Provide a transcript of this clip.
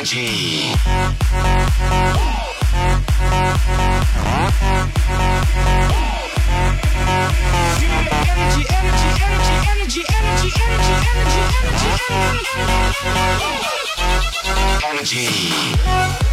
Energy. Energy.